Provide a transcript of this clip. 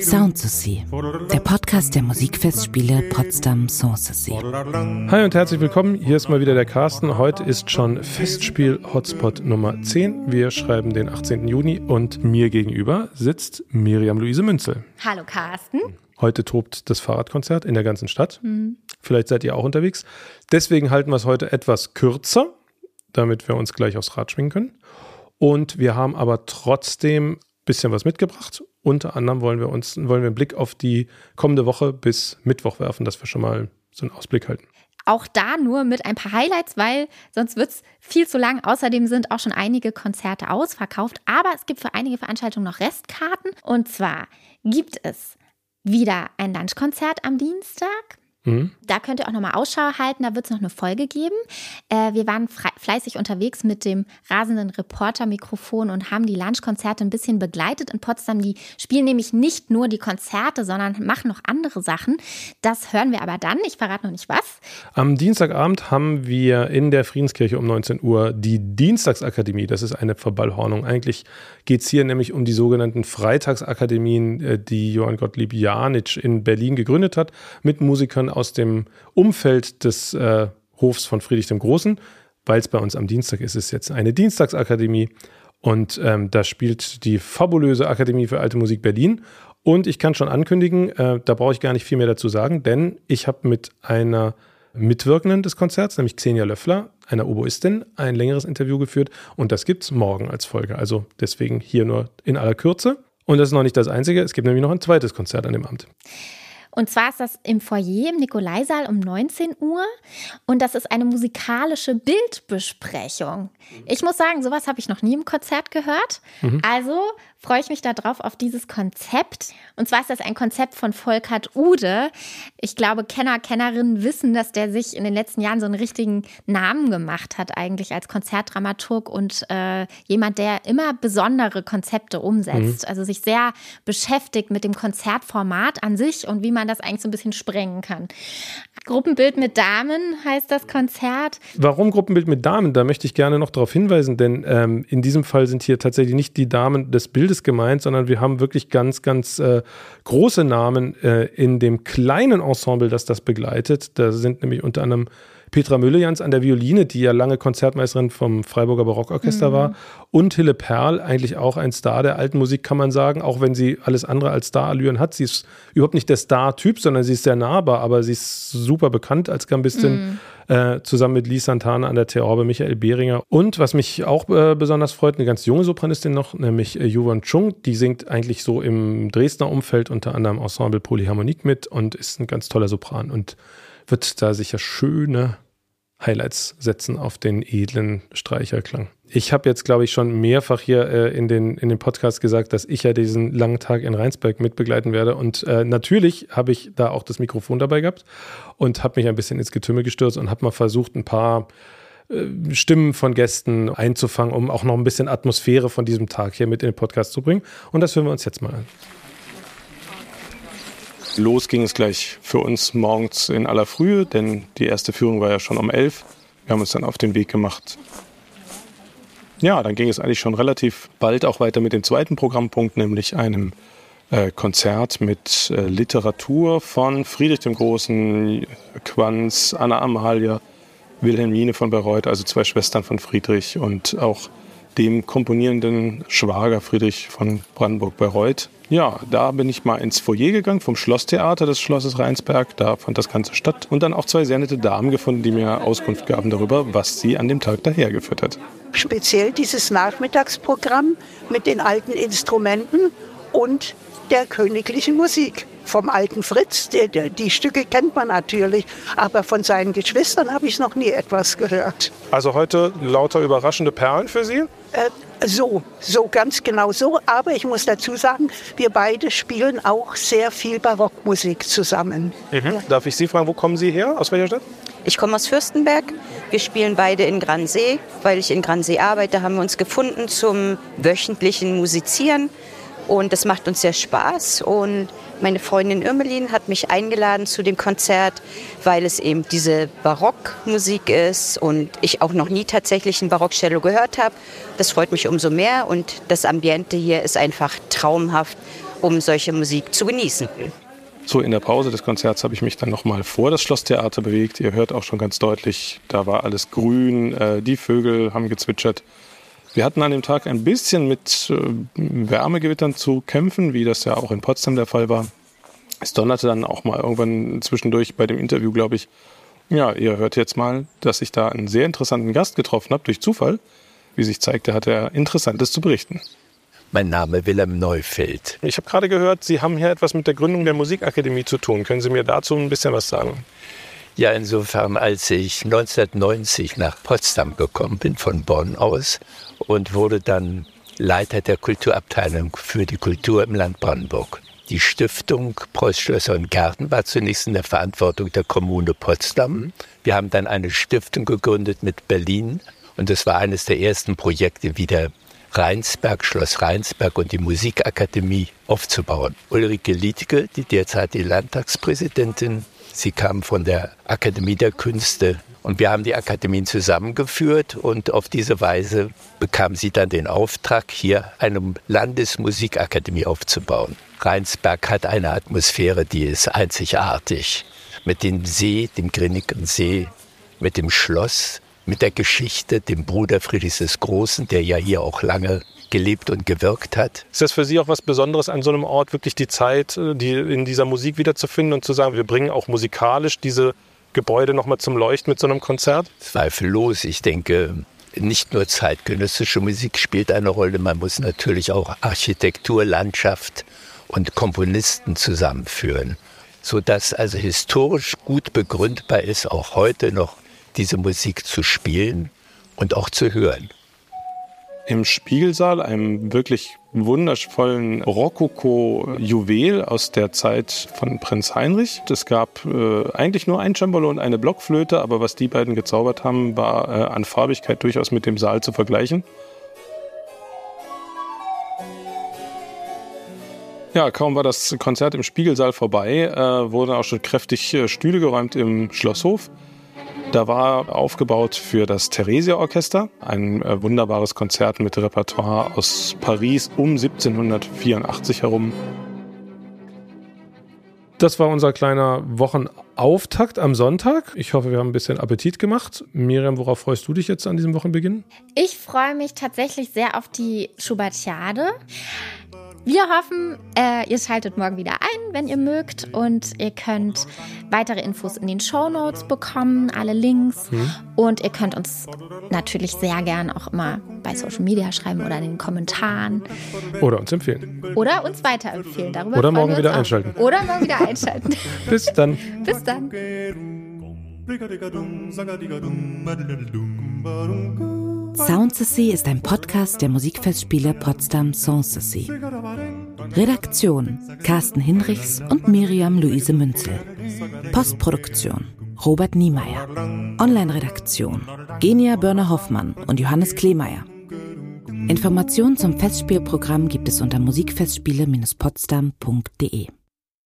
Sound der Podcast der Musikfestspiele Potsdam Sanssouci. Hi und herzlich willkommen, hier ist mal wieder der Carsten. Heute ist schon Festspiel Hotspot Nummer 10. Wir schreiben den 18. Juni und mir gegenüber sitzt Miriam Luise Münzel. Hallo Carsten. Heute tobt das Fahrradkonzert in der ganzen Stadt. Mhm. Vielleicht seid ihr auch unterwegs. Deswegen halten wir es heute etwas kürzer, damit wir uns gleich aufs Rad schwingen können. Und wir haben aber trotzdem bisschen was mitgebracht. Unter anderem wollen wir uns, wollen wir einen Blick auf die kommende Woche bis Mittwoch werfen, dass wir schon mal so einen Ausblick halten. Auch da nur mit ein paar Highlights, weil sonst wird es viel zu lang. Außerdem sind auch schon einige Konzerte ausverkauft. Aber es gibt für einige Veranstaltungen noch Restkarten. Und zwar gibt es wieder ein Lunchkonzert am Dienstag Mhm. Da könnt ihr auch nochmal Ausschau halten, da wird es noch eine Folge geben. Äh, wir waren fleißig unterwegs mit dem rasenden Reporter-Mikrofon und haben die Lunchkonzerte ein bisschen begleitet in Potsdam. Die spielen nämlich nicht nur die Konzerte, sondern machen noch andere Sachen. Das hören wir aber dann. Ich verrate noch nicht was. Am Dienstagabend haben wir in der Friedenskirche um 19 Uhr die Dienstagsakademie. Das ist eine Verballhornung. Eigentlich geht es hier nämlich um die sogenannten Freitagsakademien, äh, die Johann Gottlieb Janitsch in Berlin gegründet hat, mit Musikern aus dem Umfeld des äh, Hofs von Friedrich dem Großen. Weil es bei uns am Dienstag ist, ist jetzt eine Dienstagsakademie. Und ähm, da spielt die fabulöse Akademie für Alte Musik Berlin. Und ich kann schon ankündigen, äh, da brauche ich gar nicht viel mehr dazu sagen, denn ich habe mit einer Mitwirkenden des Konzerts, nämlich Xenia Löffler, einer Oboistin, ein längeres Interview geführt. Und das gibt es morgen als Folge. Also deswegen hier nur in aller Kürze. Und das ist noch nicht das Einzige. Es gibt nämlich noch ein zweites Konzert an dem Abend. Und zwar ist das im Foyer im Nikolaisaal um 19 Uhr und das ist eine musikalische Bildbesprechung. Ich muss sagen, sowas habe ich noch nie im Konzert gehört. Mhm. Also freue ich mich darauf auf dieses Konzept. Und zwar ist das ein Konzept von Volkert Ude. Ich glaube, Kenner, Kennerinnen wissen, dass der sich in den letzten Jahren so einen richtigen Namen gemacht hat, eigentlich als Konzertdramaturg und äh, jemand, der immer besondere Konzepte umsetzt. Mhm. Also sich sehr beschäftigt mit dem Konzertformat an sich und wie man das eigentlich so ein bisschen sprengen kann. Gruppenbild mit Damen heißt das Konzert. Warum Gruppenbild mit Damen? Da möchte ich gerne noch darauf hinweisen, denn ähm, in diesem Fall sind hier tatsächlich nicht die Damen des Bildes gemeint, sondern wir haben wirklich ganz, ganz äh, große Namen äh, in dem kleinen Ensemble, das das begleitet. Da sind nämlich unter anderem Petra Müllejans an der Violine, die ja lange Konzertmeisterin vom Freiburger Barockorchester mhm. war, und Hille Perl, eigentlich auch ein Star der alten Musik, kann man sagen, auch wenn sie alles andere als Star-Allüren hat. Sie ist überhaupt nicht der Star-Typ, sondern sie ist sehr nahbar, aber sie ist super bekannt als Gambistin. Mhm. Äh, zusammen mit Lee Santana an der Theorbe, Michael Behringer. Und was mich auch äh, besonders freut, eine ganz junge Sopranistin noch, nämlich äh, Yuan Chung. Die singt eigentlich so im Dresdner Umfeld unter anderem Ensemble Polyharmonik mit und ist ein ganz toller Sopran und wird da sicher schöne Highlights setzen auf den edlen Streicherklang. Ich habe jetzt, glaube ich, schon mehrfach hier äh, in, den, in den Podcast gesagt, dass ich ja diesen langen Tag in Rheinsberg mitbegleiten werde. Und äh, natürlich habe ich da auch das Mikrofon dabei gehabt und habe mich ein bisschen ins Getümmel gestürzt und habe mal versucht, ein paar äh, Stimmen von Gästen einzufangen, um auch noch ein bisschen Atmosphäre von diesem Tag hier mit in den Podcast zu bringen. Und das hören wir uns jetzt mal an. Los ging es gleich für uns morgens in aller Frühe, denn die erste Führung war ja schon um elf. Wir haben uns dann auf den Weg gemacht. Ja, dann ging es eigentlich schon relativ bald auch weiter mit dem zweiten Programmpunkt, nämlich einem äh, Konzert mit äh, Literatur von Friedrich dem Großen, Quanz, Anna Amalia, Wilhelmine von Bayreuth, also zwei Schwestern von Friedrich und auch dem komponierenden Schwager Friedrich von Brandenburg-Bayreuth. Ja, da bin ich mal ins Foyer gegangen vom Schlosstheater des Schlosses Rheinsberg. Da fand das Ganze statt. Und dann auch zwei sehr nette Damen gefunden, die mir Auskunft gaben darüber, was sie an dem Tag dahergeführt hat. Speziell dieses Nachmittagsprogramm mit den alten Instrumenten und der königlichen Musik. Vom alten Fritz, der, die Stücke kennt man natürlich, aber von seinen Geschwistern habe ich noch nie etwas gehört. Also heute lauter überraschende Perlen für Sie? Äh, so, so ganz genau so. Aber ich muss dazu sagen, wir beide spielen auch sehr viel Barockmusik zusammen. Mhm. Ja. Darf ich Sie fragen, wo kommen Sie her? Aus welcher Stadt? Ich komme aus Fürstenberg. Wir spielen beide in Gransee. Weil ich in Gransee arbeite, haben wir uns gefunden zum wöchentlichen Musizieren. Und das macht uns sehr Spaß. Und meine Freundin Irmelin hat mich eingeladen zu dem Konzert, weil es eben diese Barockmusik ist und ich auch noch nie tatsächlich ein Barockcello gehört habe. Das freut mich umso mehr und das Ambiente hier ist einfach traumhaft, um solche Musik zu genießen. So in der Pause des Konzerts habe ich mich dann nochmal vor das Schlosstheater bewegt. Ihr hört auch schon ganz deutlich, da war alles grün, äh, die Vögel haben gezwitschert. Wir hatten an dem Tag ein bisschen mit äh, Wärmegewittern zu kämpfen, wie das ja auch in Potsdam der Fall war. Es donnerte dann auch mal irgendwann zwischendurch bei dem Interview, glaube ich. Ja, ihr hört jetzt mal, dass ich da einen sehr interessanten Gast getroffen habe, durch Zufall. Wie sich zeigte, hat er Interessantes zu berichten. Mein Name Wilhelm Neufeld. Ich habe gerade gehört, Sie haben hier etwas mit der Gründung der Musikakademie zu tun. Können Sie mir dazu ein bisschen was sagen? Ja, insofern, als ich 1990 nach Potsdam gekommen bin, von Bonn aus, und wurde dann Leiter der Kulturabteilung für die Kultur im Land Brandenburg. Die Stiftung Preuß Schlösser und Gärten war zunächst in der Verantwortung der Kommune Potsdam. Wir haben dann eine Stiftung gegründet mit Berlin und das war eines der ersten Projekte, wieder Rheinsberg, Schloss Rheinsberg und die Musikakademie aufzubauen. Ulrike Liedke, die derzeit die Landtagspräsidentin, sie kam von der Akademie der Künste und wir haben die Akademien zusammengeführt und auf diese Weise bekam sie dann den Auftrag, hier eine Landesmusikakademie aufzubauen. Rheinsberg hat eine Atmosphäre, die ist einzigartig. Mit dem See, dem Grinnigen See, mit dem Schloss, mit der Geschichte, dem Bruder Friedrichs des Großen, der ja hier auch lange gelebt und gewirkt hat. Ist das für Sie auch was Besonderes an so einem Ort, wirklich die Zeit, äh, die in dieser Musik wiederzufinden und zu sagen, wir bringen auch musikalisch diese Gebäude nochmal zum Leuchten mit so einem Konzert? Zweifellos. Ich denke, nicht nur zeitgenössische Musik spielt eine Rolle, man muss natürlich auch Architektur, Landschaft und Komponisten zusammenführen, sodass also historisch gut begründbar ist, auch heute noch diese Musik zu spielen und auch zu hören. Im Spiegelsaal, einem wirklich wundervollen Rokoko-Juwel aus der Zeit von Prinz Heinrich. Es gab äh, eigentlich nur ein Cembalo und eine Blockflöte, aber was die beiden gezaubert haben, war äh, an Farbigkeit durchaus mit dem Saal zu vergleichen. Ja, kaum war das Konzert im Spiegelsaal vorbei, äh, wurden auch schon kräftig äh, Stühle geräumt im Schlosshof. Da war aufgebaut für das Theresia-Orchester, ein äh, wunderbares Konzert mit Repertoire aus Paris um 1784 herum. Das war unser kleiner Wochenauftakt am Sonntag. Ich hoffe, wir haben ein bisschen Appetit gemacht. Miriam, worauf freust du dich jetzt an diesem Wochenbeginn? Ich freue mich tatsächlich sehr auf die Schubertiade. Wir hoffen, äh, ihr schaltet morgen wieder ein, wenn ihr mögt. Und ihr könnt weitere Infos in den Show Notes bekommen, alle Links. Mhm. Und ihr könnt uns natürlich sehr gern auch immer bei Social Media schreiben oder in den Kommentaren. Oder uns empfehlen. Oder uns weiterempfehlen. Darüber oder morgen wieder auch. einschalten. Oder morgen wieder einschalten. Bis dann. Bis dann. Soundsessy ist ein Podcast der Musikfestspiele Potsdam Sanssouci. Redaktion Carsten Hinrichs und Miriam Luise Münzel. Postproduktion Robert Niemeyer. Online-Redaktion Genia Börner-Hoffmann und Johannes Kleemeyer. Informationen zum Festspielprogramm gibt es unter musikfestspiele-potsdam.de.